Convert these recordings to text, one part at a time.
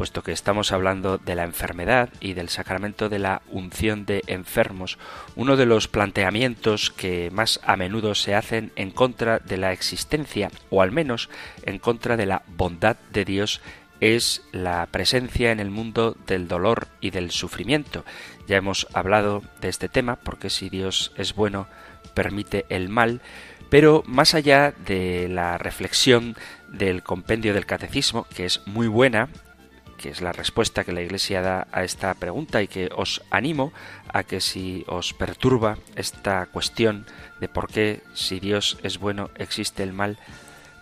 puesto que estamos hablando de la enfermedad y del sacramento de la unción de enfermos, uno de los planteamientos que más a menudo se hacen en contra de la existencia, o al menos en contra de la bondad de Dios, es la presencia en el mundo del dolor y del sufrimiento. Ya hemos hablado de este tema, porque si Dios es bueno, permite el mal, pero más allá de la reflexión del compendio del catecismo, que es muy buena que es la respuesta que la Iglesia da a esta pregunta y que os animo a que si os perturba esta cuestión de por qué si Dios es bueno existe el mal,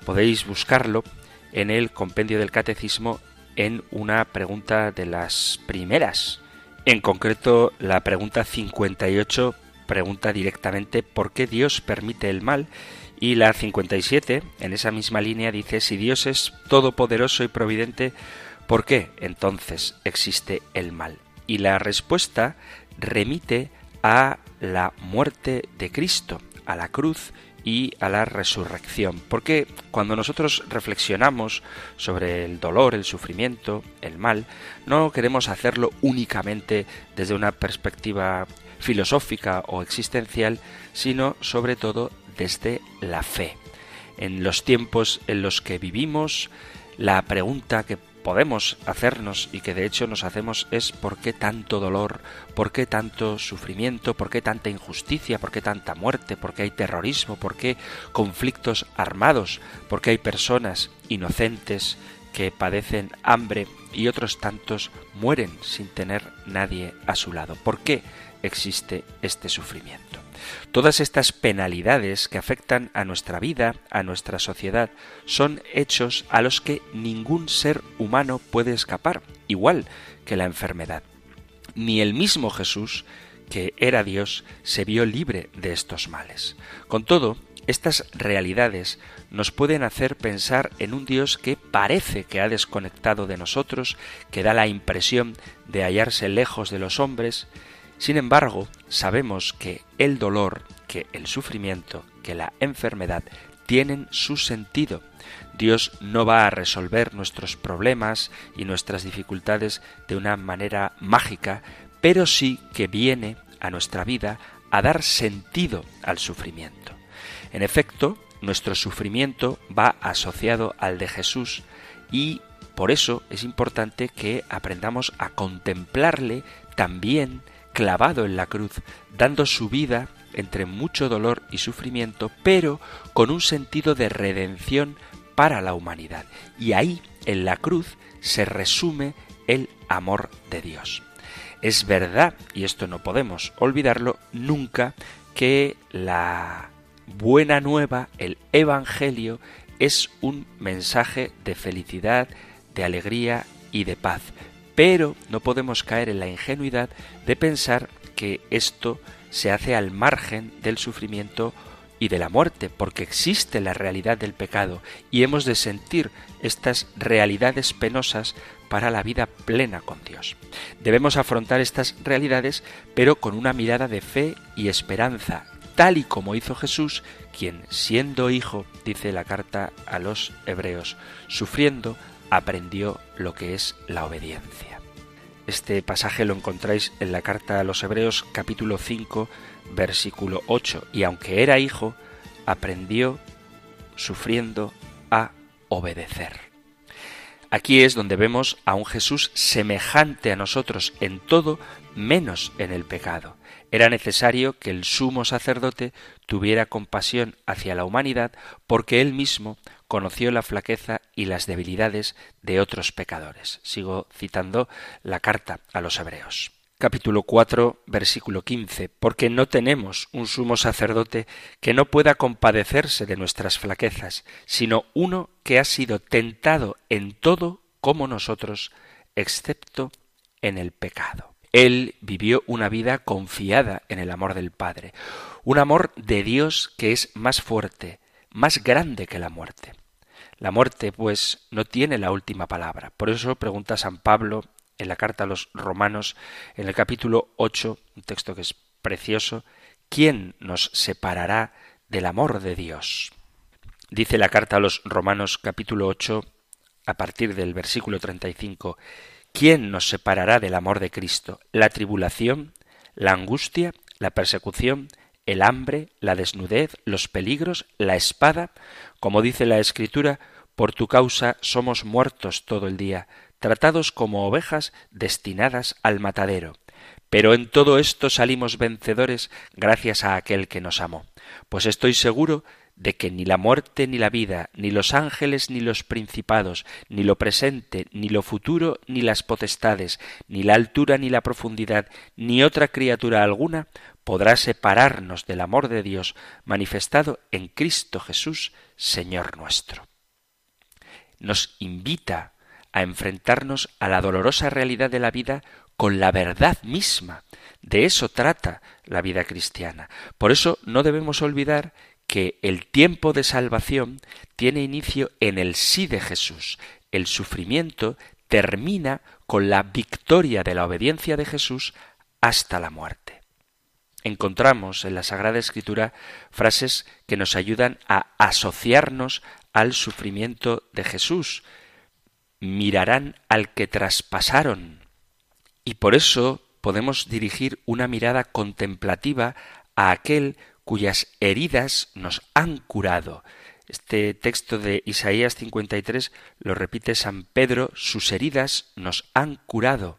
podéis buscarlo en el compendio del catecismo en una pregunta de las primeras. En concreto, la pregunta 58 pregunta directamente por qué Dios permite el mal y la 57, en esa misma línea, dice si Dios es todopoderoso y providente, ¿Por qué entonces existe el mal? Y la respuesta remite a la muerte de Cristo, a la cruz y a la resurrección. Porque cuando nosotros reflexionamos sobre el dolor, el sufrimiento, el mal, no queremos hacerlo únicamente desde una perspectiva filosófica o existencial, sino sobre todo desde la fe. En los tiempos en los que vivimos, la pregunta que podemos hacernos y que de hecho nos hacemos es por qué tanto dolor, por qué tanto sufrimiento, por qué tanta injusticia, por qué tanta muerte, por qué hay terrorismo, por qué conflictos armados, por qué hay personas inocentes que padecen hambre y otros tantos mueren sin tener nadie a su lado. ¿Por qué existe este sufrimiento? Todas estas penalidades que afectan a nuestra vida, a nuestra sociedad, son hechos a los que ningún ser humano puede escapar, igual que la enfermedad. Ni el mismo Jesús, que era Dios, se vio libre de estos males. Con todo, estas realidades nos pueden hacer pensar en un Dios que parece que ha desconectado de nosotros, que da la impresión de hallarse lejos de los hombres, sin embargo, sabemos que el dolor, que el sufrimiento, que la enfermedad tienen su sentido. Dios no va a resolver nuestros problemas y nuestras dificultades de una manera mágica, pero sí que viene a nuestra vida a dar sentido al sufrimiento. En efecto, nuestro sufrimiento va asociado al de Jesús y por eso es importante que aprendamos a contemplarle también clavado en la cruz, dando su vida entre mucho dolor y sufrimiento, pero con un sentido de redención para la humanidad. Y ahí, en la cruz, se resume el amor de Dios. Es verdad, y esto no podemos olvidarlo nunca, que la buena nueva, el Evangelio, es un mensaje de felicidad, de alegría y de paz pero no podemos caer en la ingenuidad de pensar que esto se hace al margen del sufrimiento y de la muerte, porque existe la realidad del pecado y hemos de sentir estas realidades penosas para la vida plena con Dios. Debemos afrontar estas realidades, pero con una mirada de fe y esperanza, tal y como hizo Jesús, quien siendo hijo, dice la carta a los hebreos, sufriendo, aprendió lo que es la obediencia. Este pasaje lo encontráis en la carta a los Hebreos capítulo 5 versículo 8 y aunque era hijo, aprendió sufriendo a obedecer. Aquí es donde vemos a un Jesús semejante a nosotros en todo menos en el pecado. Era necesario que el sumo sacerdote tuviera compasión hacia la humanidad porque él mismo conoció la flaqueza y las debilidades de otros pecadores. Sigo citando la carta a los hebreos. capítulo 4, versículo 15, porque no tenemos un sumo sacerdote que no pueda compadecerse de nuestras flaquezas, sino uno que ha sido tentado en todo como nosotros, excepto en el pecado. Él vivió una vida confiada en el amor del Padre, un amor de Dios que es más fuerte, más grande que la muerte. La muerte, pues, no tiene la última palabra. Por eso pregunta San Pablo en la carta a los romanos, en el capítulo 8, un texto que es precioso, ¿quién nos separará del amor de Dios? Dice la carta a los romanos capítulo 8, a partir del versículo 35, ¿quién nos separará del amor de Cristo? ¿La tribulación? ¿La angustia? ¿La persecución? ¿El hambre? ¿La desnudez? ¿Los peligros? ¿La espada? Como dice la Escritura, por tu causa somos muertos todo el día tratados como ovejas destinadas al matadero. Pero en todo esto salimos vencedores gracias a aquel que nos amó. Pues estoy seguro de que ni la muerte ni la vida, ni los ángeles ni los principados, ni lo presente, ni lo futuro, ni las potestades, ni la altura ni la profundidad, ni otra criatura alguna podrá separarnos del amor de Dios manifestado en Cristo Jesús, Señor nuestro. Nos invita a enfrentarnos a la dolorosa realidad de la vida con la verdad misma. De eso trata la vida cristiana. Por eso no debemos olvidar que el tiempo de salvación tiene inicio en el sí de Jesús. El sufrimiento termina con la victoria de la obediencia de Jesús hasta la muerte. Encontramos en la Sagrada Escritura frases que nos ayudan a asociarnos al sufrimiento de Jesús mirarán al que traspasaron. Y por eso podemos dirigir una mirada contemplativa a aquel cuyas heridas nos han curado. Este texto de Isaías 53 lo repite San Pedro, sus heridas nos han curado.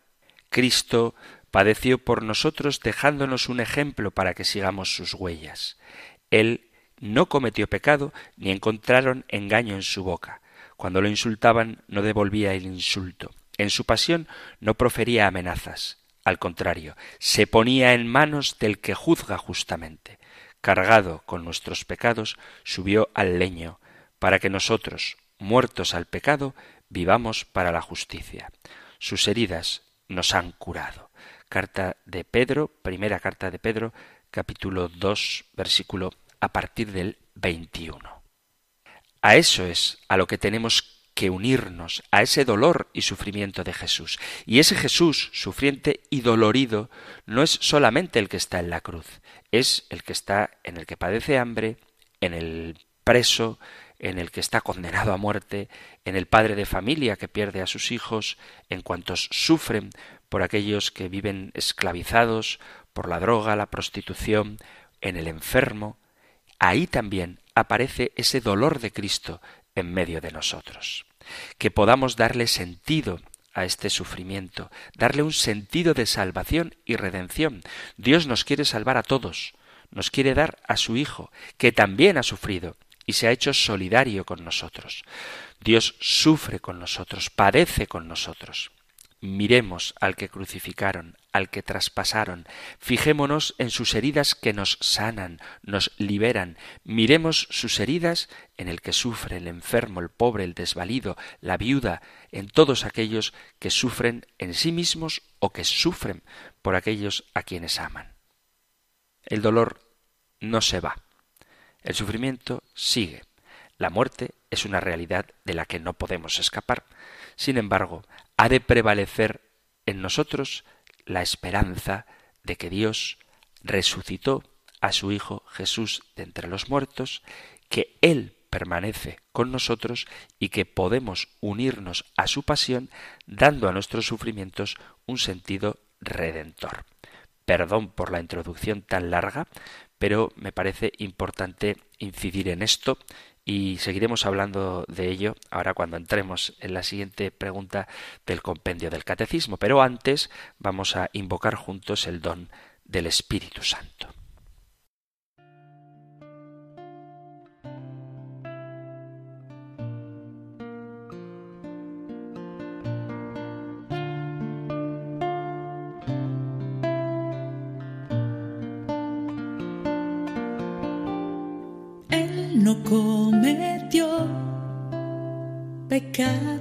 Cristo padeció por nosotros dejándonos un ejemplo para que sigamos sus huellas. Él no cometió pecado ni encontraron engaño en su boca. Cuando lo insultaban no devolvía el insulto. En su pasión no profería amenazas. Al contrario, se ponía en manos del que juzga justamente. Cargado con nuestros pecados, subió al leño, para que nosotros, muertos al pecado, vivamos para la justicia. Sus heridas nos han curado. Carta de Pedro, primera carta de Pedro, capítulo 2, versículo a partir del 21. A eso es a lo que tenemos que unirnos, a ese dolor y sufrimiento de Jesús. Y ese Jesús, sufriente y dolorido, no es solamente el que está en la cruz, es el que está en el que padece hambre, en el preso, en el que está condenado a muerte, en el padre de familia que pierde a sus hijos, en cuantos sufren por aquellos que viven esclavizados por la droga, la prostitución, en el enfermo. Ahí también aparece ese dolor de Cristo en medio de nosotros. Que podamos darle sentido a este sufrimiento, darle un sentido de salvación y redención. Dios nos quiere salvar a todos, nos quiere dar a su Hijo, que también ha sufrido y se ha hecho solidario con nosotros. Dios sufre con nosotros, padece con nosotros. Miremos al que crucificaron, al que traspasaron, fijémonos en sus heridas que nos sanan, nos liberan, miremos sus heridas en el que sufre el enfermo, el pobre, el desvalido, la viuda, en todos aquellos que sufren en sí mismos o que sufren por aquellos a quienes aman. El dolor no se va, el sufrimiento sigue, la muerte es una realidad de la que no podemos escapar. Sin embargo, ha de prevalecer en nosotros la esperanza de que Dios resucitó a su Hijo Jesús de entre los muertos, que Él permanece con nosotros y que podemos unirnos a su pasión dando a nuestros sufrimientos un sentido redentor. Perdón por la introducción tan larga, pero me parece importante incidir en esto y seguiremos hablando de ello ahora cuando entremos en la siguiente pregunta del compendio del catecismo. Pero antes vamos a invocar juntos el don del Espíritu Santo. no pecado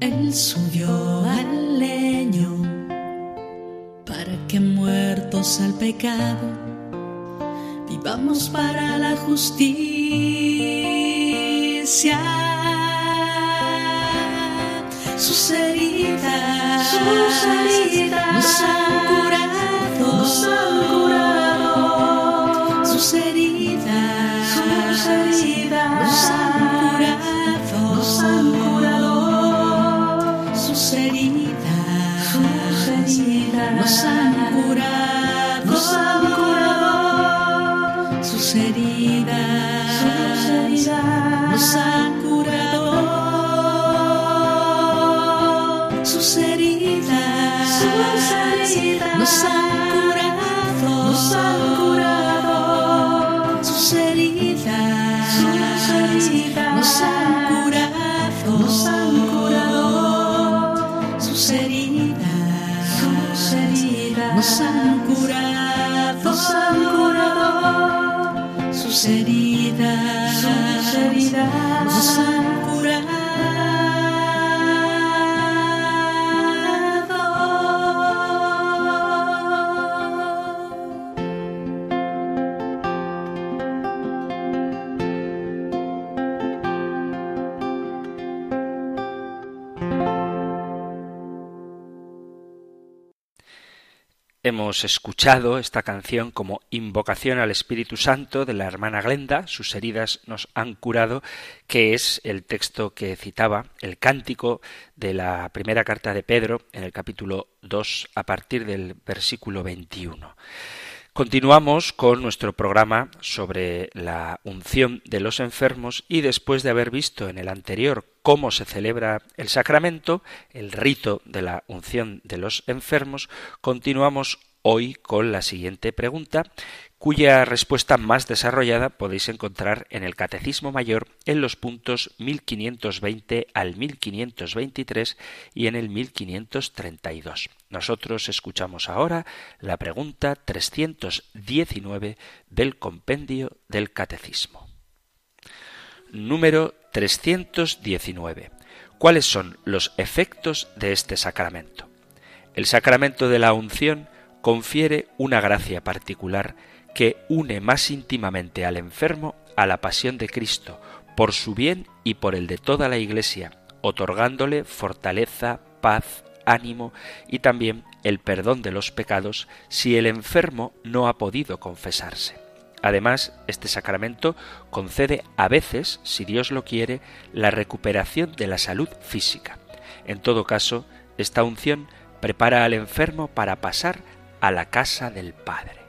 Él subió al leño para que muertos al pecado vivamos para la justicia. Sus heridas, sus heridas nos han curado, nos han curado. Sus heridas, sus heridas nos han curado, nos han curado. Hemos escuchado esta canción como invocación al Espíritu Santo de la hermana Glenda, sus heridas nos han curado, que es el texto que citaba, el cántico de la primera carta de Pedro en el capítulo 2 a partir del versículo 21. Continuamos con nuestro programa sobre la unción de los enfermos y después de haber visto en el anterior cómo se celebra el sacramento, el rito de la unción de los enfermos, continuamos hoy con la siguiente pregunta, cuya respuesta más desarrollada podéis encontrar en el Catecismo Mayor en los puntos 1520 al 1523 y en el 1532. Nosotros escuchamos ahora la pregunta 319 del compendio del Catecismo. Número 319. ¿Cuáles son los efectos de este sacramento? El sacramento de la unción confiere una gracia particular que une más íntimamente al enfermo a la pasión de Cristo, por su bien y por el de toda la Iglesia, otorgándole fortaleza, paz, ánimo y también el perdón de los pecados si el enfermo no ha podido confesarse. Además, este sacramento concede a veces, si Dios lo quiere, la recuperación de la salud física. En todo caso, esta unción prepara al enfermo para pasar a la casa del Padre.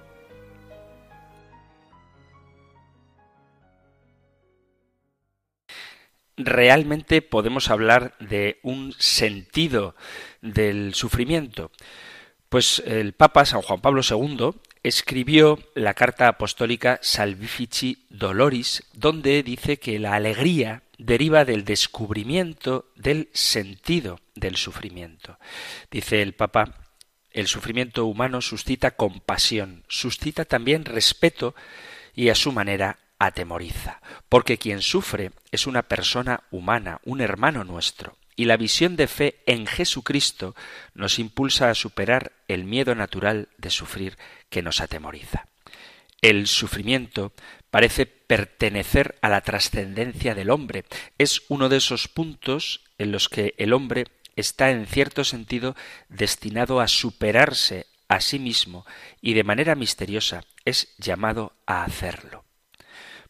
realmente podemos hablar de un sentido del sufrimiento. Pues el Papa San Juan Pablo II escribió la carta apostólica Salvifici Doloris, donde dice que la alegría deriva del descubrimiento del sentido del sufrimiento. Dice el Papa, el sufrimiento humano suscita compasión, suscita también respeto y a su manera atemoriza, porque quien sufre es una persona humana, un hermano nuestro, y la visión de fe en Jesucristo nos impulsa a superar el miedo natural de sufrir que nos atemoriza. El sufrimiento parece pertenecer a la trascendencia del hombre. Es uno de esos puntos en los que el hombre está en cierto sentido destinado a superarse a sí mismo y de manera misteriosa es llamado a hacerlo.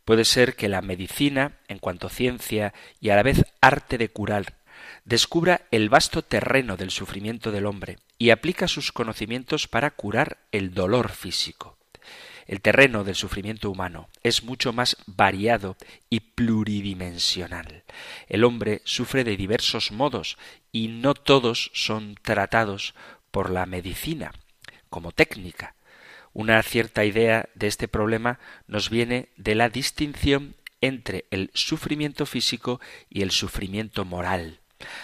Puede ser que la medicina, en cuanto ciencia y a la vez arte de curar, descubra el vasto terreno del sufrimiento del hombre y aplica sus conocimientos para curar el dolor físico. El terreno del sufrimiento humano es mucho más variado y pluridimensional. El hombre sufre de diversos modos y no todos son tratados por la medicina como técnica. Una cierta idea de este problema nos viene de la distinción entre el sufrimiento físico y el sufrimiento moral.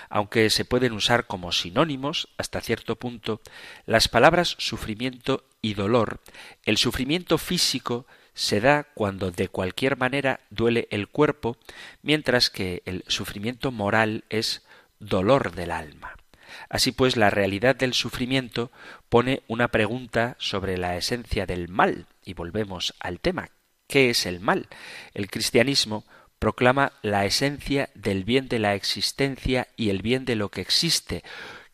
Aunque se pueden usar como sinónimos hasta cierto punto, las palabras sufrimiento y dolor, el sufrimiento físico se da cuando de cualquier manera duele el cuerpo, mientras que el sufrimiento moral es dolor del alma. Así pues, la realidad del sufrimiento pone una pregunta sobre la esencia del mal, y volvemos al tema. ¿Qué es el mal? El cristianismo proclama la esencia del bien de la existencia y el bien de lo que existe.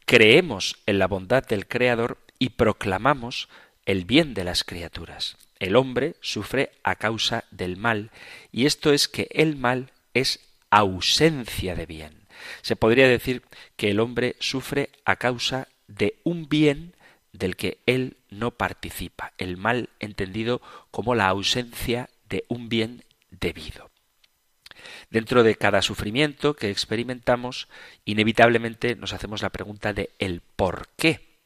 Creemos en la bondad del Creador y proclamamos el bien de las criaturas. El hombre sufre a causa del mal, y esto es que el mal es ausencia de bien. Se podría decir que el hombre sufre a causa de un bien del que él no participa, el mal entendido como la ausencia de un bien debido. Dentro de cada sufrimiento que experimentamos, inevitablemente nos hacemos la pregunta de el por qué.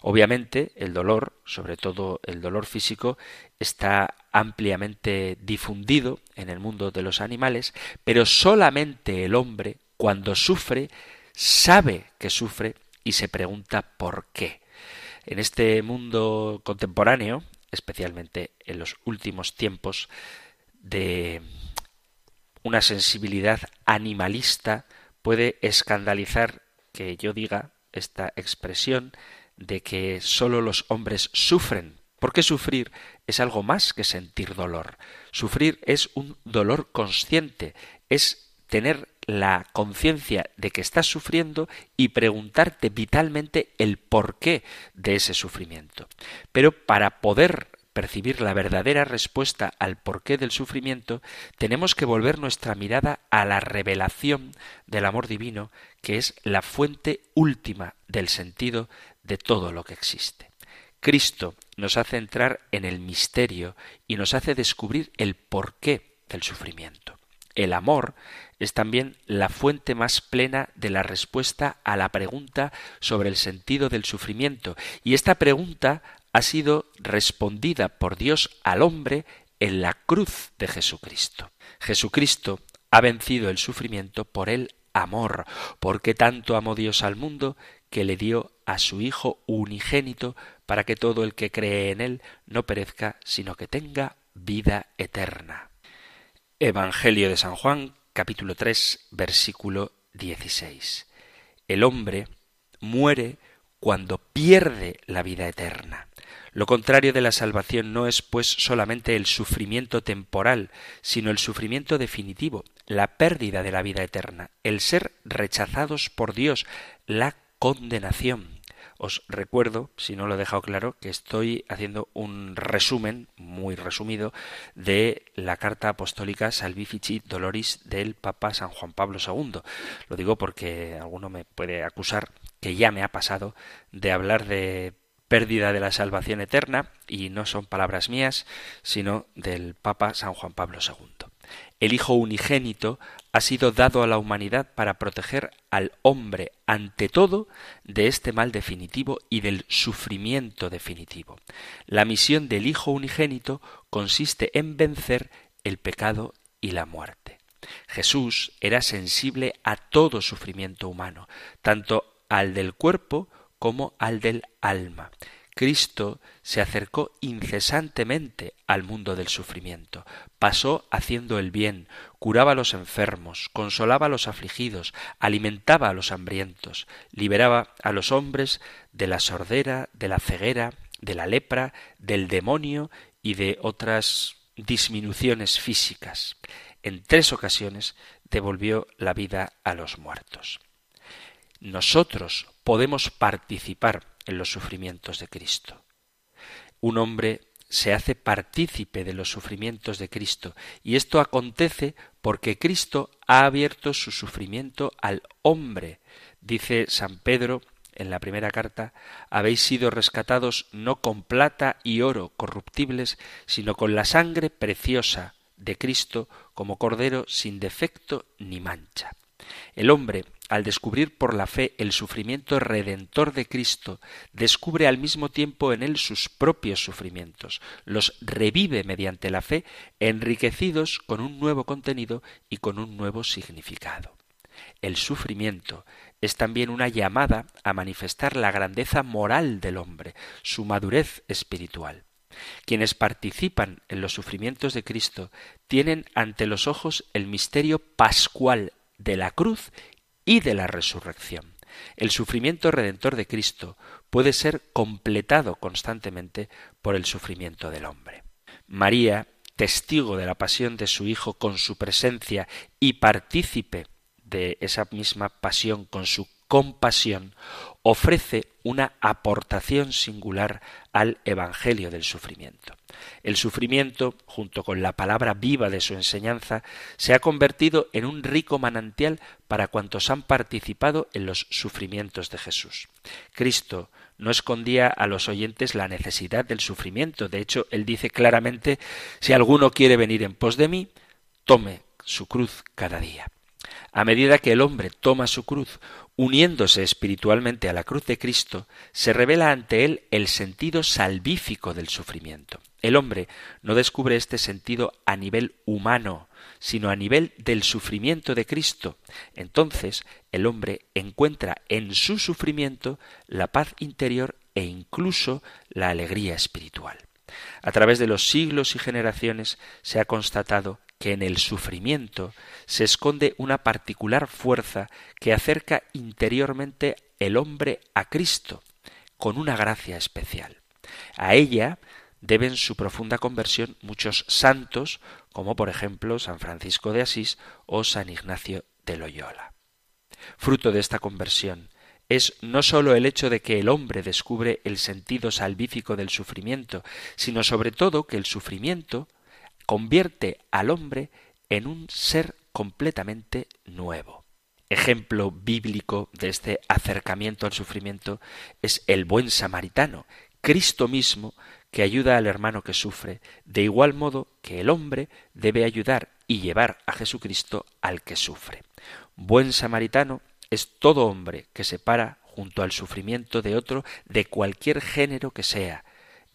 Obviamente, el dolor, sobre todo el dolor físico, está ampliamente difundido en el mundo de los animales, pero solamente el hombre, cuando sufre, sabe que sufre y se pregunta por qué. En este mundo contemporáneo, especialmente en los últimos tiempos, de una sensibilidad animalista puede escandalizar que yo diga esta expresión de que sólo los hombres sufren. Porque sufrir es algo más que sentir dolor. Sufrir es un dolor consciente, es tener la conciencia de que estás sufriendo y preguntarte vitalmente el porqué de ese sufrimiento. Pero para poder percibir la verdadera respuesta al porqué del sufrimiento, tenemos que volver nuestra mirada a la revelación del amor divino, que es la fuente última del sentido de todo lo que existe. Cristo nos hace entrar en el misterio y nos hace descubrir el porqué del sufrimiento. El amor es también la fuente más plena de la respuesta a la pregunta sobre el sentido del sufrimiento, y esta pregunta ha sido respondida por Dios al hombre en la cruz de Jesucristo. Jesucristo ha vencido el sufrimiento por el amor, porque tanto amó Dios al mundo que le dio a su Hijo unigénito para que todo el que cree en él no perezca, sino que tenga vida eterna. Evangelio de San Juan, capítulo 3, versículo 16. El hombre muere cuando pierde la vida eterna. Lo contrario de la salvación no es pues solamente el sufrimiento temporal, sino el sufrimiento definitivo, la pérdida de la vida eterna, el ser rechazados por Dios, la condenación. Os recuerdo, si no lo he dejado claro, que estoy haciendo un resumen, muy resumido, de la carta apostólica Salvifici Doloris del Papa San Juan Pablo II. Lo digo porque alguno me puede acusar que ya me ha pasado de hablar de pérdida de la salvación eterna, y no son palabras mías, sino del Papa San Juan Pablo II. El Hijo unigénito ha sido dado a la humanidad para proteger al hombre ante todo de este mal definitivo y del sufrimiento definitivo. La misión del Hijo unigénito consiste en vencer el pecado y la muerte. Jesús era sensible a todo sufrimiento humano, tanto al del cuerpo como al del alma. Cristo se acercó incesantemente al mundo del sufrimiento, pasó haciendo el bien, curaba a los enfermos, consolaba a los afligidos, alimentaba a los hambrientos, liberaba a los hombres de la sordera, de la ceguera, de la lepra, del demonio y de otras disminuciones físicas. En tres ocasiones devolvió la vida a los muertos. Nosotros podemos participar en los sufrimientos de Cristo. Un hombre se hace partícipe de los sufrimientos de Cristo, y esto acontece porque Cristo ha abierto su sufrimiento al hombre. Dice San Pedro en la primera carta, habéis sido rescatados no con plata y oro corruptibles, sino con la sangre preciosa de Cristo como cordero sin defecto ni mancha. El hombre al descubrir por la fe el sufrimiento redentor de Cristo, descubre al mismo tiempo en él sus propios sufrimientos, los revive mediante la fe, enriquecidos con un nuevo contenido y con un nuevo significado. El sufrimiento es también una llamada a manifestar la grandeza moral del hombre, su madurez espiritual. Quienes participan en los sufrimientos de Cristo tienen ante los ojos el misterio pascual de la cruz y de la resurrección. El sufrimiento redentor de Cristo puede ser completado constantemente por el sufrimiento del hombre. María, testigo de la pasión de su Hijo con su presencia y partícipe de esa misma pasión con su compasión, ofrece una aportación singular al Evangelio del sufrimiento. El sufrimiento, junto con la palabra viva de su enseñanza, se ha convertido en un rico manantial para cuantos han participado en los sufrimientos de Jesús. Cristo no escondía a los oyentes la necesidad del sufrimiento. De hecho, él dice claramente si alguno quiere venir en pos de mí, tome su cruz cada día. A medida que el hombre toma su cruz, uniéndose espiritualmente a la cruz de Cristo, se revela ante él el sentido salvífico del sufrimiento. El hombre no descubre este sentido a nivel humano, sino a nivel del sufrimiento de Cristo. Entonces el hombre encuentra en su sufrimiento la paz interior e incluso la alegría espiritual. A través de los siglos y generaciones se ha constatado que en el sufrimiento se esconde una particular fuerza que acerca interiormente el hombre a Cristo, con una gracia especial. A ella deben su profunda conversión muchos santos, como por ejemplo San Francisco de Asís o San Ignacio de Loyola. Fruto de esta conversión es no sólo el hecho de que el hombre descubre el sentido salvífico del sufrimiento, sino sobre todo que el sufrimiento convierte al hombre en un ser completamente nuevo. Ejemplo bíblico de este acercamiento al sufrimiento es el buen samaritano, Cristo mismo que ayuda al hermano que sufre, de igual modo que el hombre debe ayudar y llevar a Jesucristo al que sufre. Buen samaritano es todo hombre que se para junto al sufrimiento de otro de cualquier género que sea,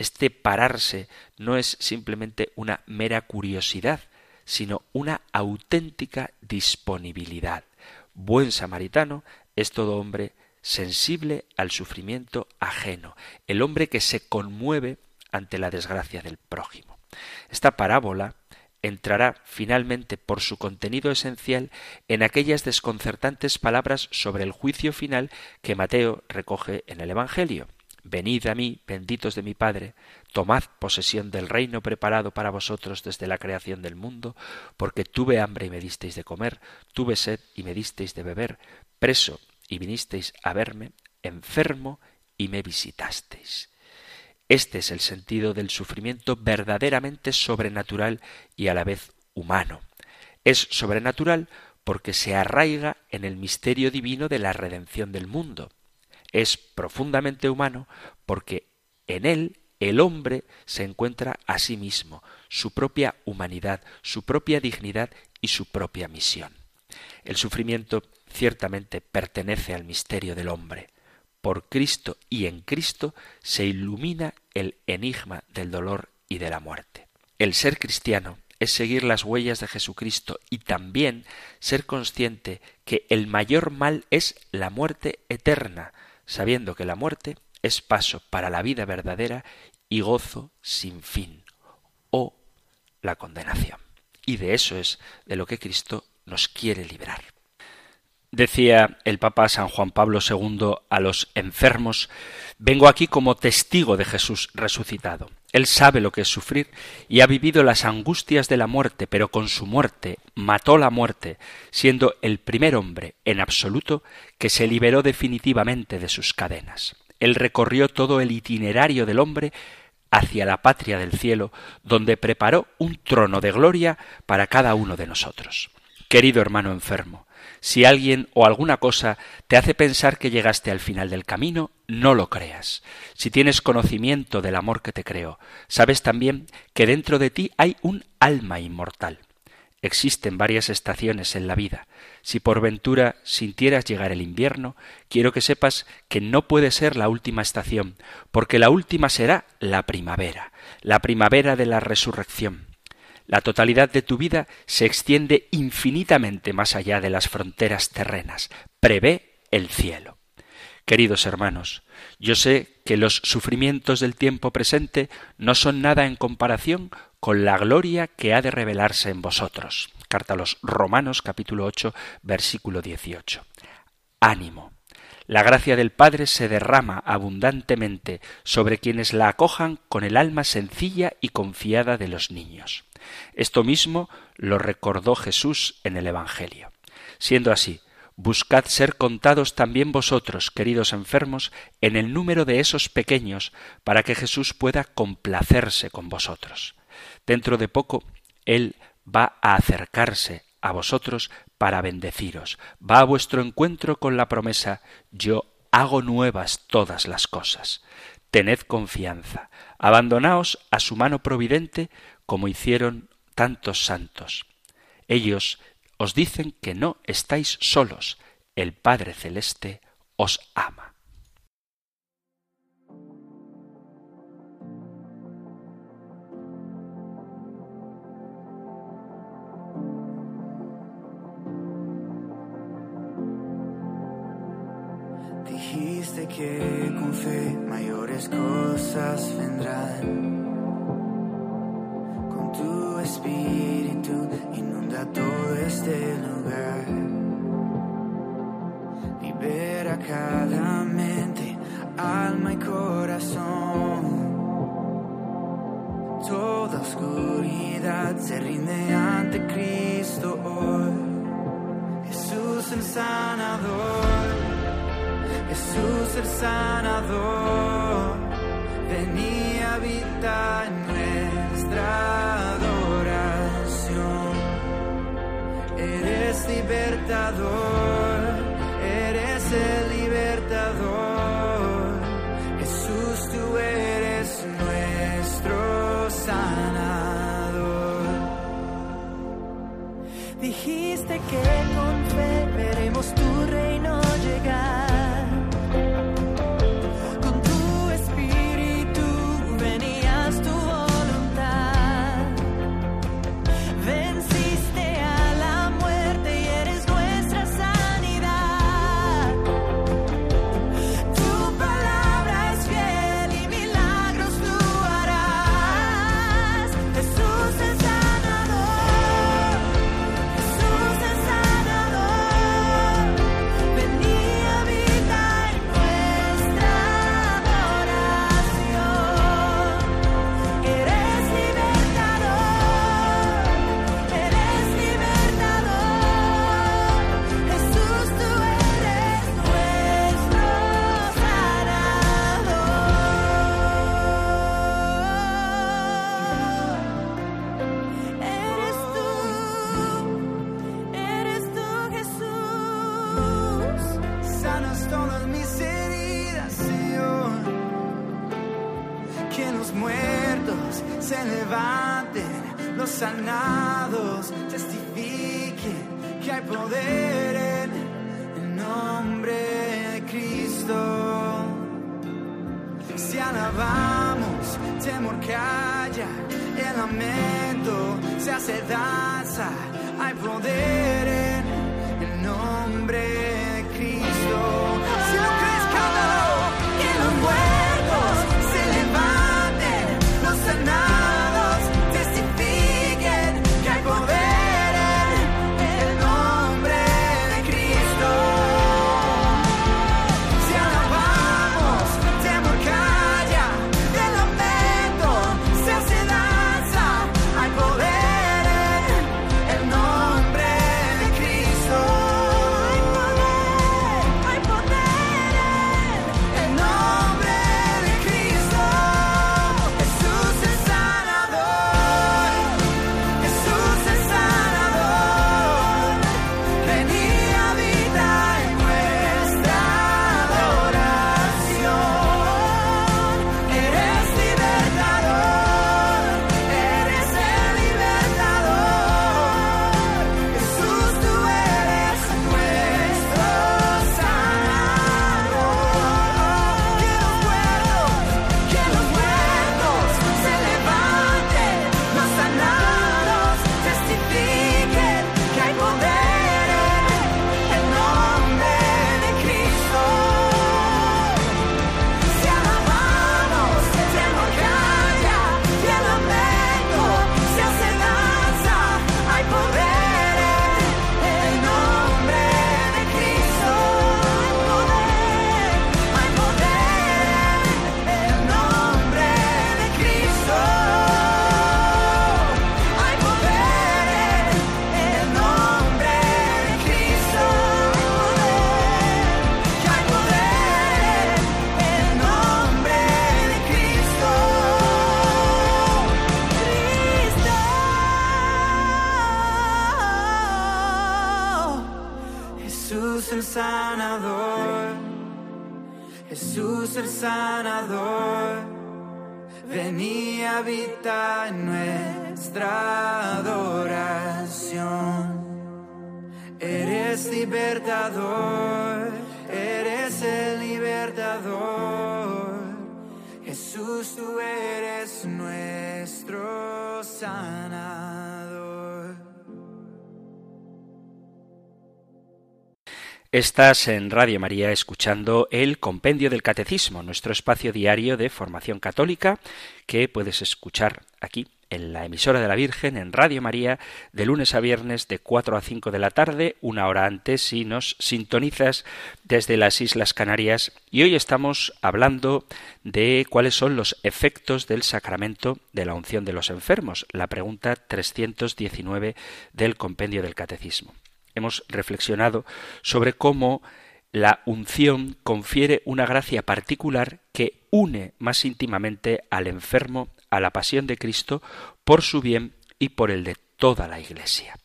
este pararse no es simplemente una mera curiosidad, sino una auténtica disponibilidad. Buen samaritano es todo hombre sensible al sufrimiento ajeno, el hombre que se conmueve ante la desgracia del prójimo. Esta parábola entrará finalmente por su contenido esencial en aquellas desconcertantes palabras sobre el juicio final que Mateo recoge en el Evangelio. Venid a mí, benditos de mi Padre, tomad posesión del reino preparado para vosotros desde la creación del mundo, porque tuve hambre y me disteis de comer, tuve sed y me disteis de beber, preso y vinisteis a verme, enfermo y me visitasteis. Este es el sentido del sufrimiento verdaderamente sobrenatural y a la vez humano. Es sobrenatural porque se arraiga en el misterio divino de la redención del mundo es profundamente humano porque en él el hombre se encuentra a sí mismo, su propia humanidad, su propia dignidad y su propia misión. El sufrimiento ciertamente pertenece al misterio del hombre. Por Cristo y en Cristo se ilumina el enigma del dolor y de la muerte. El ser cristiano es seguir las huellas de Jesucristo y también ser consciente que el mayor mal es la muerte eterna, sabiendo que la muerte es paso para la vida verdadera y gozo sin fin, o la condenación. Y de eso es de lo que Cristo nos quiere librar. Decía el Papa San Juan Pablo II a los enfermos, vengo aquí como testigo de Jesús resucitado. Él sabe lo que es sufrir y ha vivido las angustias de la muerte, pero con su muerte mató la muerte, siendo el primer hombre en absoluto que se liberó definitivamente de sus cadenas. Él recorrió todo el itinerario del hombre hacia la patria del cielo, donde preparó un trono de gloria para cada uno de nosotros. Querido hermano enfermo, si alguien o alguna cosa te hace pensar que llegaste al final del camino, no lo creas. Si tienes conocimiento del amor que te creo, sabes también que dentro de ti hay un alma inmortal. Existen varias estaciones en la vida. Si por ventura sintieras llegar el invierno, quiero que sepas que no puede ser la última estación, porque la última será la primavera, la primavera de la resurrección. La totalidad de tu vida se extiende infinitamente más allá de las fronteras terrenas. Prevé el cielo. Queridos hermanos, yo sé que los sufrimientos del tiempo presente no son nada en comparación con la gloria que ha de revelarse en vosotros. Carta a los Romanos capítulo 8 versículo 18. Ánimo. La gracia del Padre se derrama abundantemente sobre quienes la acojan con el alma sencilla y confiada de los niños. Esto mismo lo recordó Jesús en el Evangelio. Siendo así, buscad ser contados también vosotros, queridos enfermos, en el número de esos pequeños, para que Jesús pueda complacerse con vosotros. Dentro de poco, Él va a acercarse a vosotros para bendeciros, va a vuestro encuentro con la promesa Yo hago nuevas todas las cosas. Tened confianza, abandonaos a su mano providente como hicieron tantos santos. Ellos os dicen que no estáis solos, el Padre Celeste os ama. Dijiste que mayores cosas oscuridad se rinde ante Cristo hoy. Jesús el sanador, Jesús el sanador, venía a habitar en nuestra libertador, eres el Dijiste Jesús el sanador. Ven y habita en nuestra adoración. Eres libertador, eres el libertador. Jesús, tú eres nuestro sanador. Estás en Radio María escuchando el Compendio del Catecismo, nuestro espacio diario de formación católica que puedes escuchar aquí en la emisora de la Virgen en Radio María de lunes a viernes de 4 a 5 de la tarde, una hora antes si nos sintonizas desde las Islas Canarias. Y hoy estamos hablando de cuáles son los efectos del sacramento de la unción de los enfermos, la pregunta 319 del Compendio del Catecismo hemos reflexionado sobre cómo la unción confiere una gracia particular que une más íntimamente al enfermo a la pasión de Cristo por su bien y por el de toda la Iglesia.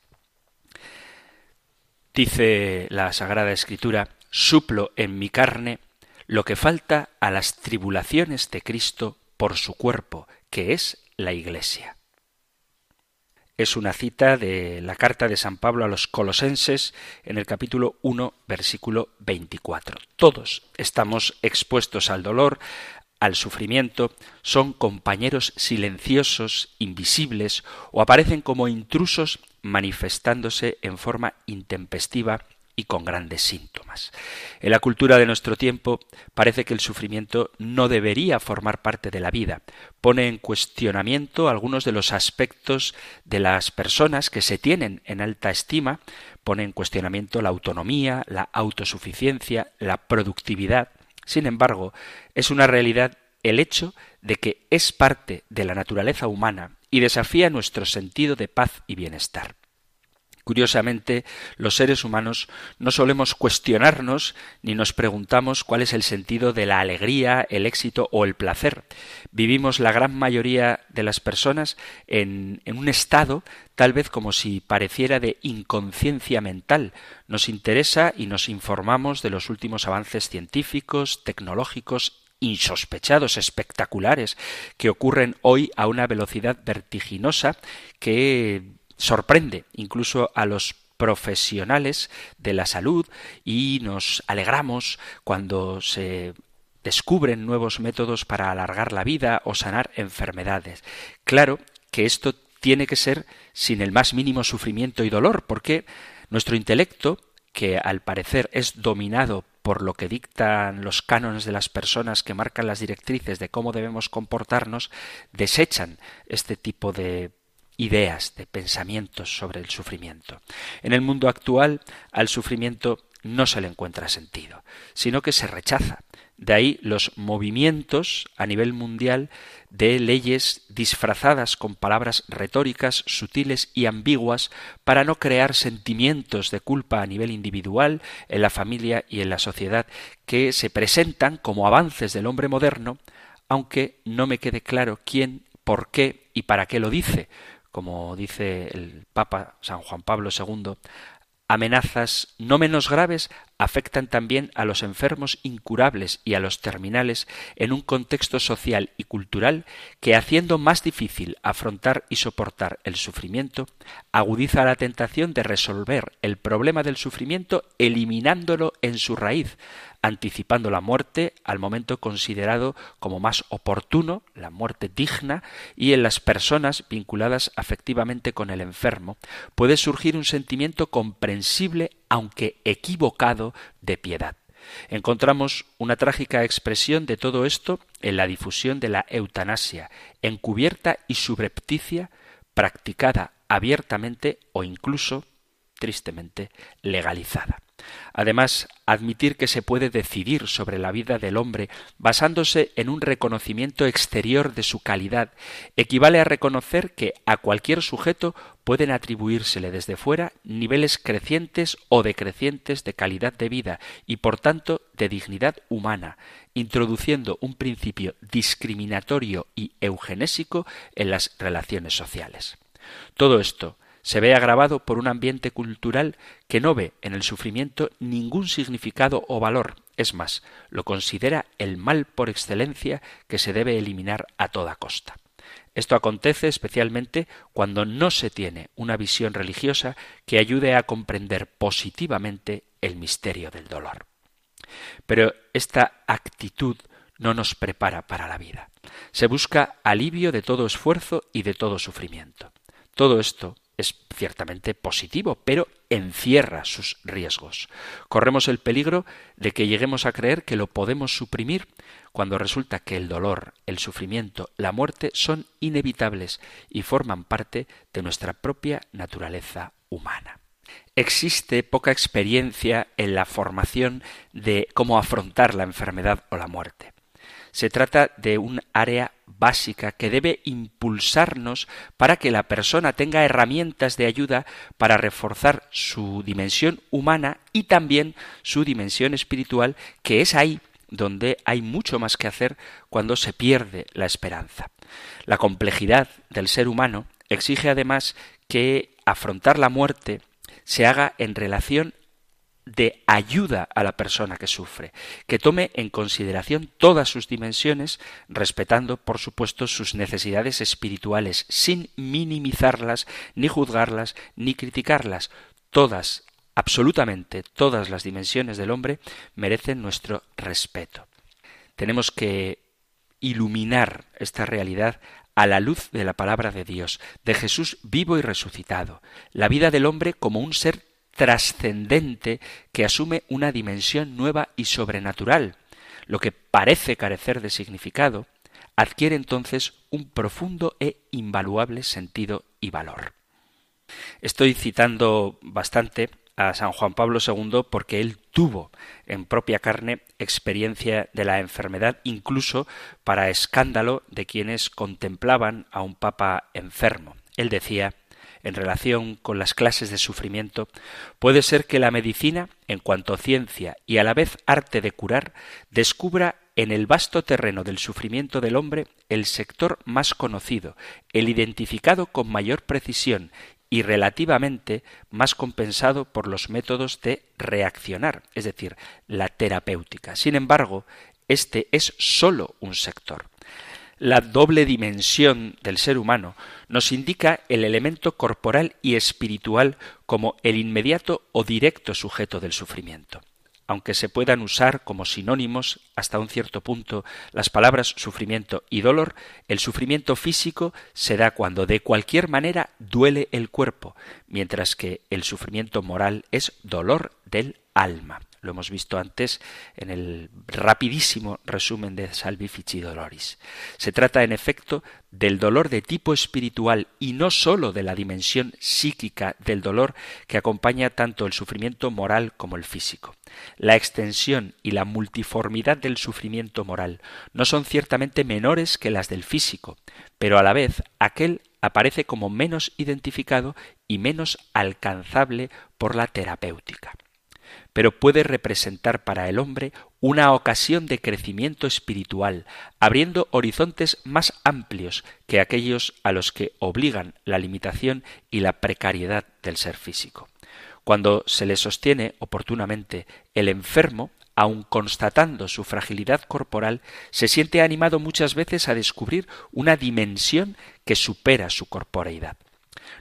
Dice la Sagrada Escritura, suplo en mi carne lo que falta a las tribulaciones de Cristo por su cuerpo, que es la Iglesia es una cita de la carta de San Pablo a los colosenses en el capítulo 1, versículo 24. Todos estamos expuestos al dolor, al sufrimiento, son compañeros silenciosos, invisibles, o aparecen como intrusos manifestándose en forma intempestiva y con grandes síntomas. En la cultura de nuestro tiempo parece que el sufrimiento no debería formar parte de la vida. Pone en cuestionamiento algunos de los aspectos de las personas que se tienen en alta estima, pone en cuestionamiento la autonomía, la autosuficiencia, la productividad. Sin embargo, es una realidad el hecho de que es parte de la naturaleza humana y desafía nuestro sentido de paz y bienestar. Curiosamente, los seres humanos no solemos cuestionarnos ni nos preguntamos cuál es el sentido de la alegría, el éxito o el placer. Vivimos la gran mayoría de las personas en, un estado tal vez como si pareciera de inconsciencia mental. Nos interesa y nos informamos de los últimos avances científicos, tecnológicos insospechados, espectaculares, que ocurren hoy a una velocidad vertiginosa que sorprende incluso a los profesionales de la salud y nos alegramos cuando se descubren nuevos métodos para alargar la vida o sanar enfermedades. Claro que esto tiene que ser sin el más mínimo sufrimiento y dolor, porque nuestro intelecto, que al parecer es dominado por lo que dictan los cánones de las personas que marcan las directrices de cómo debemos comportarnos, desechan este tipo de ideas, de pensamientos sobre el sufrimiento. En el mundo actual, al sufrimiento no se le encuentra sentido, sino que se rechaza. De ahí los movimientos a nivel mundial de leyes disfrazadas con palabras retóricas, sutiles y ambiguas para no crear sentimientos de culpa a nivel individual, en la familia y en la sociedad, que se presentan como avances del hombre moderno, aunque no me quede claro quién, por qué y para qué lo dice, como dice el Papa San Juan Pablo II, amenazas no menos graves afectan también a los enfermos incurables y a los terminales en un contexto social y cultural que, haciendo más difícil afrontar y soportar el sufrimiento, agudiza la tentación de resolver el problema del sufrimiento eliminándolo en su raíz, anticipando la muerte al momento considerado como más oportuno, la muerte digna, y en las personas vinculadas afectivamente con el enfermo, puede surgir un sentimiento comprensible aunque equivocado, de piedad. Encontramos una trágica expresión de todo esto en la difusión de la eutanasia, encubierta y subrepticia, practicada abiertamente o incluso, tristemente, legalizada. Además, admitir que se puede decidir sobre la vida del hombre basándose en un reconocimiento exterior de su calidad equivale a reconocer que a cualquier sujeto pueden atribuírsele desde fuera niveles crecientes o decrecientes de calidad de vida y por tanto de dignidad humana, introduciendo un principio discriminatorio y eugenésico en las relaciones sociales. Todo esto se ve agravado por un ambiente cultural que no ve en el sufrimiento ningún significado o valor, es más, lo considera el mal por excelencia que se debe eliminar a toda costa. Esto acontece especialmente cuando no se tiene una visión religiosa que ayude a comprender positivamente el misterio del dolor. Pero esta actitud no nos prepara para la vida. Se busca alivio de todo esfuerzo y de todo sufrimiento. Todo esto es ciertamente positivo, pero encierra sus riesgos. Corremos el peligro de que lleguemos a creer que lo podemos suprimir cuando resulta que el dolor, el sufrimiento, la muerte son inevitables y forman parte de nuestra propia naturaleza humana. Existe poca experiencia en la formación de cómo afrontar la enfermedad o la muerte. Se trata de un área básica que debe impulsarnos para que la persona tenga herramientas de ayuda para reforzar su dimensión humana y también su dimensión espiritual, que es ahí donde hay mucho más que hacer cuando se pierde la esperanza. La complejidad del ser humano exige además que afrontar la muerte se haga en relación de ayuda a la persona que sufre, que tome en consideración todas sus dimensiones, respetando, por supuesto, sus necesidades espirituales, sin minimizarlas, ni juzgarlas, ni criticarlas. Todas, absolutamente todas las dimensiones del hombre merecen nuestro respeto. Tenemos que iluminar esta realidad a la luz de la palabra de Dios, de Jesús vivo y resucitado, la vida del hombre como un ser trascendente que asume una dimensión nueva y sobrenatural. Lo que parece carecer de significado adquiere entonces un profundo e invaluable sentido y valor. Estoy citando bastante a San Juan Pablo II porque él tuvo en propia carne experiencia de la enfermedad, incluso para escándalo de quienes contemplaban a un papa enfermo. Él decía en relación con las clases de sufrimiento, puede ser que la medicina, en cuanto ciencia y a la vez arte de curar, descubra en el vasto terreno del sufrimiento del hombre el sector más conocido, el identificado con mayor precisión y relativamente más compensado por los métodos de reaccionar, es decir, la terapéutica. Sin embargo, este es sólo un sector. La doble dimensión del ser humano, nos indica el elemento corporal y espiritual como el inmediato o directo sujeto del sufrimiento aunque se puedan usar como sinónimos hasta un cierto punto las palabras sufrimiento y dolor, el sufrimiento físico se da cuando de cualquier manera duele el cuerpo, mientras que el sufrimiento moral es dolor del alma. Lo hemos visto antes en el rapidísimo resumen de Salvifici Doloris. Se trata, en efecto, del dolor de tipo espiritual y no sólo de la dimensión psíquica del dolor que acompaña tanto el sufrimiento moral como el físico. La extensión y la multiformidad del sufrimiento moral no son ciertamente menores que las del físico, pero a la vez aquel aparece como menos identificado y menos alcanzable por la terapéutica pero puede representar para el hombre una ocasión de crecimiento espiritual, abriendo horizontes más amplios que aquellos a los que obligan la limitación y la precariedad del ser físico. Cuando se le sostiene oportunamente, el enfermo, aun constatando su fragilidad corporal, se siente animado muchas veces a descubrir una dimensión que supera su corporeidad.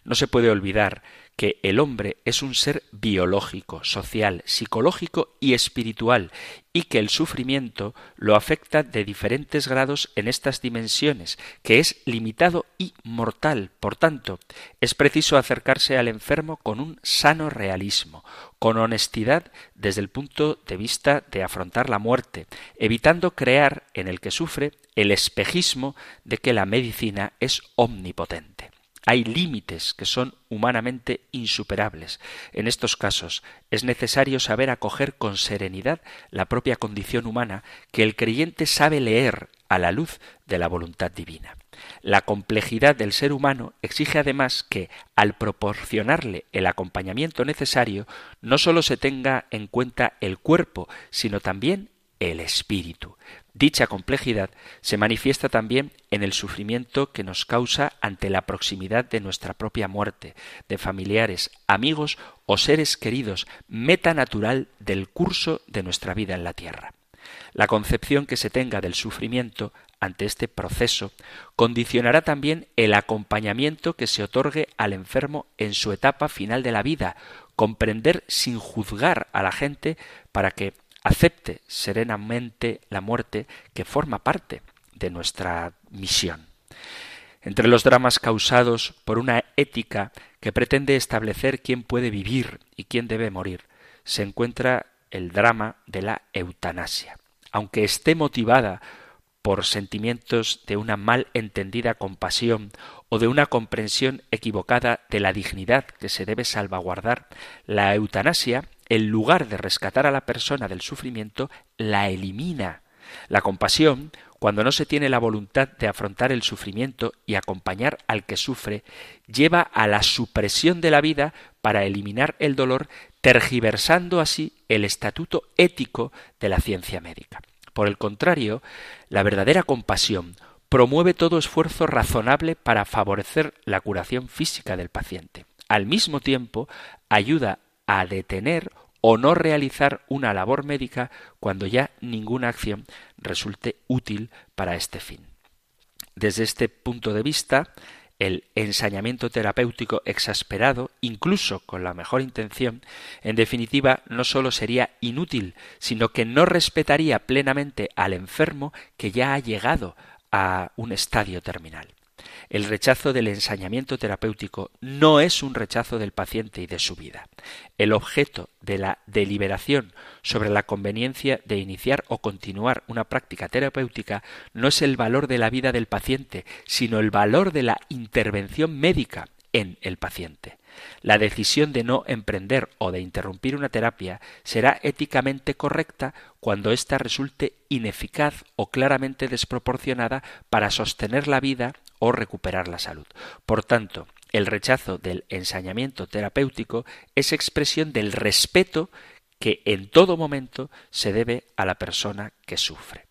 No se puede olvidar que el hombre es un ser biológico, social, psicológico y espiritual, y que el sufrimiento lo afecta de diferentes grados en estas dimensiones, que es limitado y mortal. Por tanto, es preciso acercarse al enfermo con un sano realismo, con honestidad desde el punto de vista de afrontar la muerte, evitando crear en el que sufre el espejismo de que la medicina es omnipotente. Hay límites que son humanamente insuperables. En estos casos es necesario saber acoger con serenidad la propia condición humana que el creyente sabe leer a la luz de la voluntad divina. La complejidad del ser humano exige además que, al proporcionarle el acompañamiento necesario, no sólo se tenga en cuenta el cuerpo, sino también el espíritu. Dicha complejidad se manifiesta también en el sufrimiento que nos causa ante la proximidad de nuestra propia muerte, de familiares, amigos o seres queridos, meta natural del curso de nuestra vida en la tierra. La concepción que se tenga del sufrimiento ante este proceso condicionará también el acompañamiento que se otorgue al enfermo en su etapa final de la vida, comprender sin juzgar a la gente para que acepte serenamente la muerte que forma parte de nuestra misión. Entre los dramas causados por una ética que pretende establecer quién puede vivir y quién debe morir, se encuentra el drama de la eutanasia. Aunque esté motivada por sentimientos de una mal entendida compasión o de una comprensión equivocada de la dignidad que se debe salvaguardar, la eutanasia en lugar de rescatar a la persona del sufrimiento, la elimina. La compasión, cuando no se tiene la voluntad de afrontar el sufrimiento y acompañar al que sufre, lleva a la supresión de la vida para eliminar el dolor, tergiversando así el estatuto ético de la ciencia médica. Por el contrario, la verdadera compasión promueve todo esfuerzo razonable para favorecer la curación física del paciente. Al mismo tiempo, ayuda a detener o no realizar una labor médica cuando ya ninguna acción resulte útil para este fin. Desde este punto de vista, el ensañamiento terapéutico exasperado, incluso con la mejor intención, en definitiva no sólo sería inútil, sino que no respetaría plenamente al enfermo que ya ha llegado a un estadio terminal. El rechazo del ensañamiento terapéutico no es un rechazo del paciente y de su vida. El objeto de la deliberación sobre la conveniencia de iniciar o continuar una práctica terapéutica no es el valor de la vida del paciente, sino el valor de la intervención médica en el paciente. La decisión de no emprender o de interrumpir una terapia será éticamente correcta cuando ésta resulte ineficaz o claramente desproporcionada para sostener la vida o recuperar la salud. Por tanto, el rechazo del ensañamiento terapéutico es expresión del respeto que en todo momento se debe a la persona que sufre.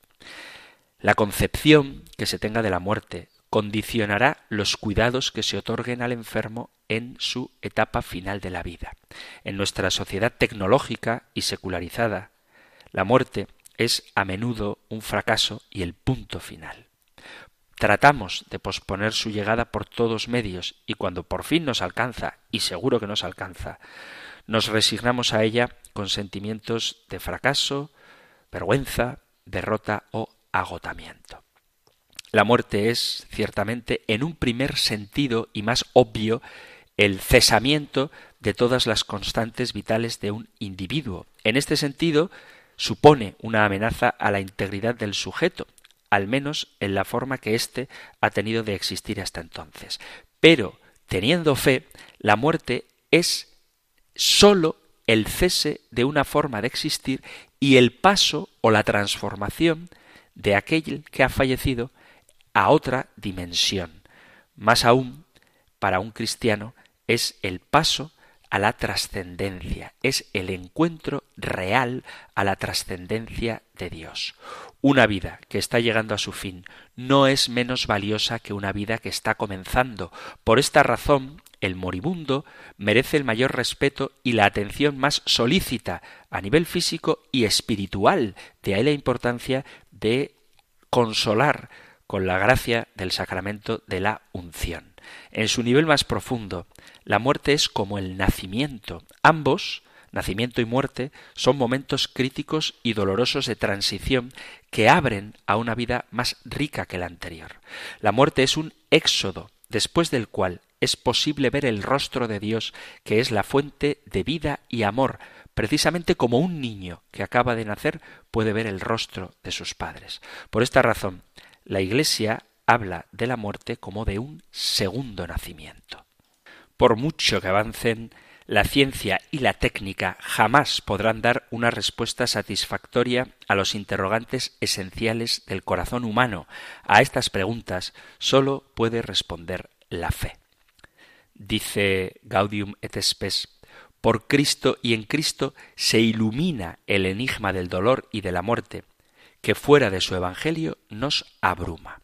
La concepción que se tenga de la muerte condicionará los cuidados que se otorguen al enfermo en su etapa final de la vida. En nuestra sociedad tecnológica y secularizada, la muerte es a menudo un fracaso y el punto final. tratamos de posponer su llegada por todos medios y cuando por fin nos alcanza, y seguro que nos alcanza, nos resignamos a ella con sentimientos de fracaso, vergüenza, derrota o agotamiento. La muerte es, ciertamente, en un primer sentido y más obvio, el cesamiento de todas las constantes vitales de un individuo. En este sentido, supone una amenaza a la integridad del sujeto, al menos en la forma que éste ha tenido de existir hasta entonces. Pero, teniendo fe, la muerte es sólo el cese de una forma de existir y el paso o la transformación de aquel que ha fallecido a otra dimensión. Más aún, para un cristiano, es el paso a la trascendencia, es el encuentro real a la trascendencia de Dios. Una vida que está llegando a su fin no es menos valiosa que una vida que está comenzando. Por esta razón, el moribundo merece el mayor respeto y la atención más solícita a nivel físico y espiritual. De ahí la importancia de consolar con la gracia del sacramento de la unción. En su nivel más profundo, la muerte es como el nacimiento. Ambos, nacimiento y muerte, son momentos críticos y dolorosos de transición que abren a una vida más rica que la anterior. La muerte es un éxodo, después del cual es posible ver el rostro de Dios, que es la fuente de vida y amor, precisamente como un niño que acaba de nacer puede ver el rostro de sus padres. Por esta razón, la Iglesia habla de la muerte como de un segundo nacimiento. Por mucho que avancen, la ciencia y la técnica jamás podrán dar una respuesta satisfactoria a los interrogantes esenciales del corazón humano. A estas preguntas sólo puede responder la fe. Dice Gaudium et Spes, por Cristo y en Cristo se ilumina el enigma del dolor y de la muerte, que fuera de su Evangelio nos abruma.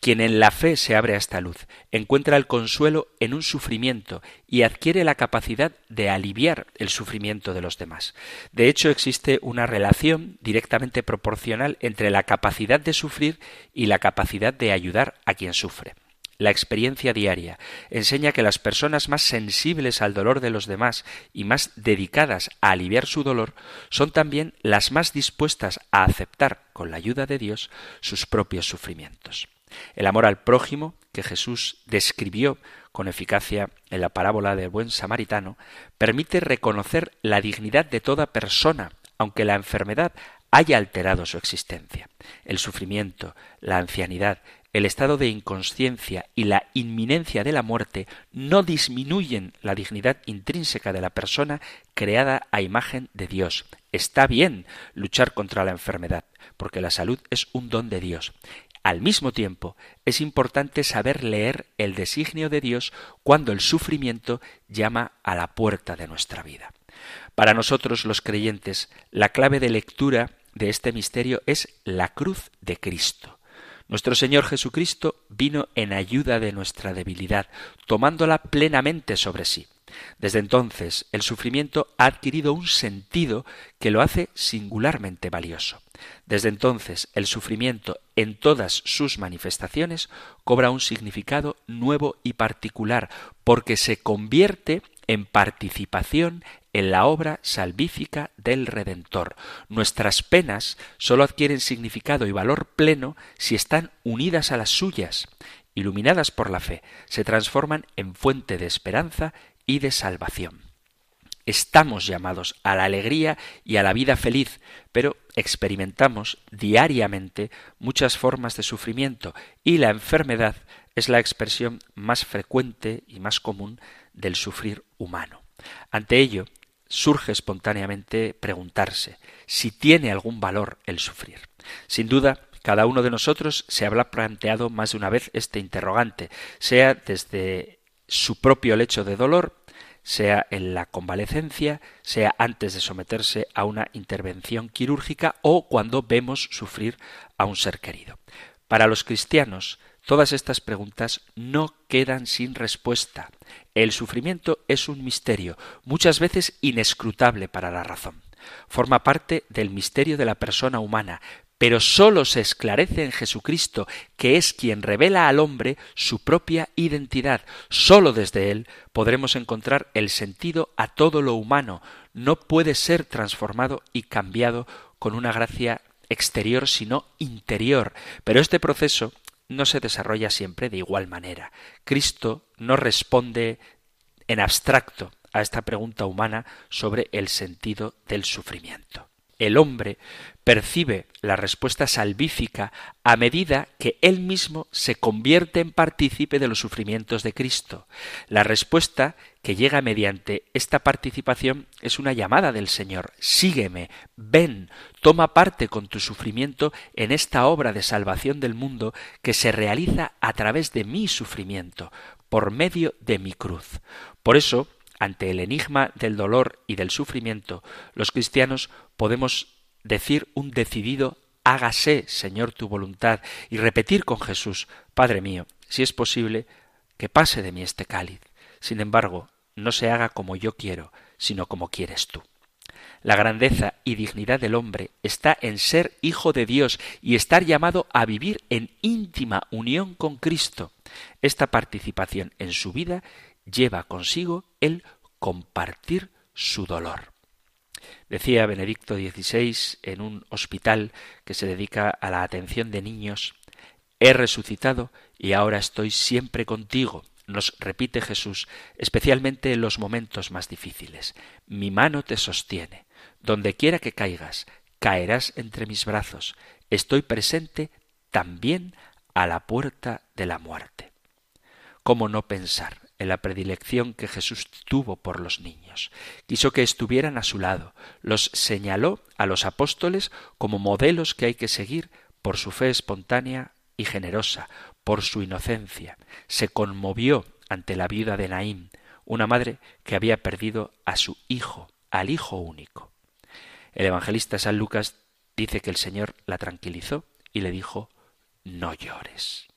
Quien en la fe se abre a esta luz encuentra el consuelo en un sufrimiento y adquiere la capacidad de aliviar el sufrimiento de los demás. De hecho, existe una relación directamente proporcional entre la capacidad de sufrir y la capacidad de ayudar a quien sufre. La experiencia diaria enseña que las personas más sensibles al dolor de los demás y más dedicadas a aliviar su dolor son también las más dispuestas a aceptar, con la ayuda de Dios, sus propios sufrimientos. El amor al prójimo, que Jesús describió con eficacia en la parábola del buen samaritano, permite reconocer la dignidad de toda persona, aunque la enfermedad haya alterado su existencia. El sufrimiento, la ancianidad, el estado de inconsciencia y la inminencia de la muerte no disminuyen la dignidad intrínseca de la persona creada a imagen de Dios. Está bien luchar contra la enfermedad, porque la salud es un don de Dios. Al mismo tiempo, es importante saber leer el designio de Dios cuando el sufrimiento llama a la puerta de nuestra vida. Para nosotros los creyentes, la clave de lectura de este misterio es la cruz de Cristo. Nuestro Señor Jesucristo vino en ayuda de nuestra debilidad, tomándola plenamente sobre sí. Desde entonces el sufrimiento ha adquirido un sentido que lo hace singularmente valioso. Desde entonces el sufrimiento en todas sus manifestaciones cobra un significado nuevo y particular porque se convierte en participación en la obra salvífica del Redentor. Nuestras penas sólo adquieren significado y valor pleno si están unidas a las suyas. Iluminadas por la fe, se transforman en fuente de esperanza y de salvación. Estamos llamados a la alegría y a la vida feliz, pero experimentamos diariamente muchas formas de sufrimiento y la enfermedad es la expresión más frecuente y más común del sufrir humano. Ante ello, surge espontáneamente preguntarse si tiene algún valor el sufrir. Sin duda, cada uno de nosotros se habrá planteado más de una vez este interrogante, sea desde su propio lecho de dolor, sea en la convalecencia, sea antes de someterse a una intervención quirúrgica o cuando vemos sufrir a un ser querido. Para los cristianos, Todas estas preguntas no quedan sin respuesta. El sufrimiento es un misterio, muchas veces inescrutable para la razón. Forma parte del misterio de la persona humana, pero sólo se esclarece en Jesucristo, que es quien revela al hombre su propia identidad. Sólo desde él podremos encontrar el sentido a todo lo humano. No puede ser transformado y cambiado con una gracia exterior, sino interior. Pero este proceso no se desarrolla siempre de igual manera. Cristo no responde en abstracto a esta pregunta humana sobre el sentido del sufrimiento el hombre percibe la respuesta salvífica a medida que él mismo se convierte en partícipe de los sufrimientos de Cristo. La respuesta que llega mediante esta participación es una llamada del Señor. Sígueme, ven, toma parte con tu sufrimiento en esta obra de salvación del mundo que se realiza a través de mi sufrimiento, por medio de mi cruz. Por eso, ante el enigma del dolor y del sufrimiento, los cristianos podemos decir un decidido hágase, Señor, tu voluntad, y repetir con Jesús, Padre mío, si es posible, que pase de mí este cáliz. Sin embargo, no se haga como yo quiero, sino como quieres tú. La grandeza y dignidad del hombre está en ser hijo de Dios y estar llamado a vivir en íntima unión con Cristo. Esta participación en su vida lleva consigo el compartir su dolor. Decía Benedicto XVI en un hospital que se dedica a la atención de niños, He resucitado y ahora estoy siempre contigo, nos repite Jesús, especialmente en los momentos más difíciles. Mi mano te sostiene. Donde quiera que caigas, caerás entre mis brazos. Estoy presente también a la puerta de la muerte. ¿Cómo no pensar en la predilección que Jesús tuvo por los niños. Quiso que estuvieran a su lado, los señaló a los apóstoles como modelos que hay que seguir por su fe espontánea y generosa, por su inocencia. Se conmovió ante la viuda de Naín, una madre que había perdido a su hijo, al hijo único. El evangelista San Lucas dice que el Señor la tranquilizó y le dijo No llores.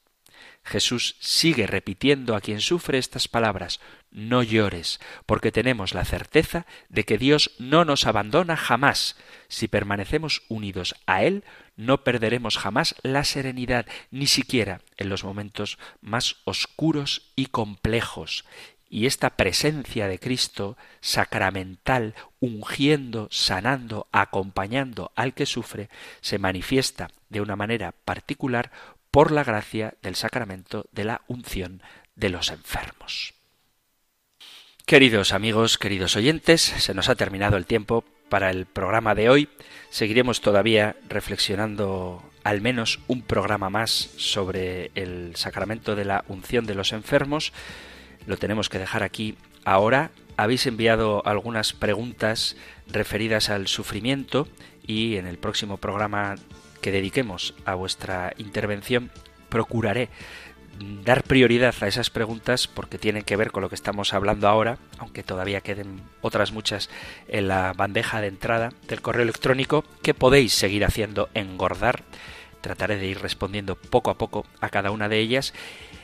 Jesús sigue repitiendo a quien sufre estas palabras, no llores, porque tenemos la certeza de que Dios no nos abandona jamás. Si permanecemos unidos a Él, no perderemos jamás la serenidad, ni siquiera en los momentos más oscuros y complejos. Y esta presencia de Cristo sacramental, ungiendo, sanando, acompañando al que sufre, se manifiesta de una manera particular por la gracia del sacramento de la unción de los enfermos. Queridos amigos, queridos oyentes, se nos ha terminado el tiempo para el programa de hoy. Seguiremos todavía reflexionando al menos un programa más sobre el sacramento de la unción de los enfermos. Lo tenemos que dejar aquí ahora. Habéis enviado algunas preguntas referidas al sufrimiento y en el próximo programa que dediquemos a vuestra intervención, procuraré dar prioridad a esas preguntas porque tienen que ver con lo que estamos hablando ahora, aunque todavía queden otras muchas en la bandeja de entrada del correo electrónico que podéis seguir haciendo engordar. Trataré de ir respondiendo poco a poco a cada una de ellas,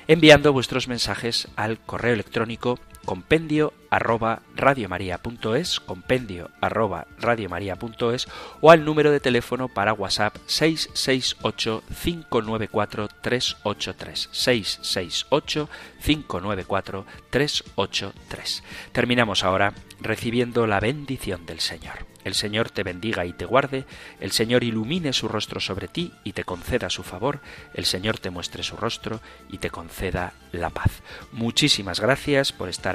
enviando vuestros mensajes al correo electrónico compendio arroba radiomaria.es, compendio arroba radiomaria.es o al número de teléfono para WhatsApp 668 594 383 668 594 383. Terminamos ahora recibiendo la bendición del Señor. El Señor te bendiga y te guarde, el Señor ilumine su rostro sobre ti y te conceda su favor, el Señor te muestre su rostro y te conceda la paz. Muchísimas gracias por estar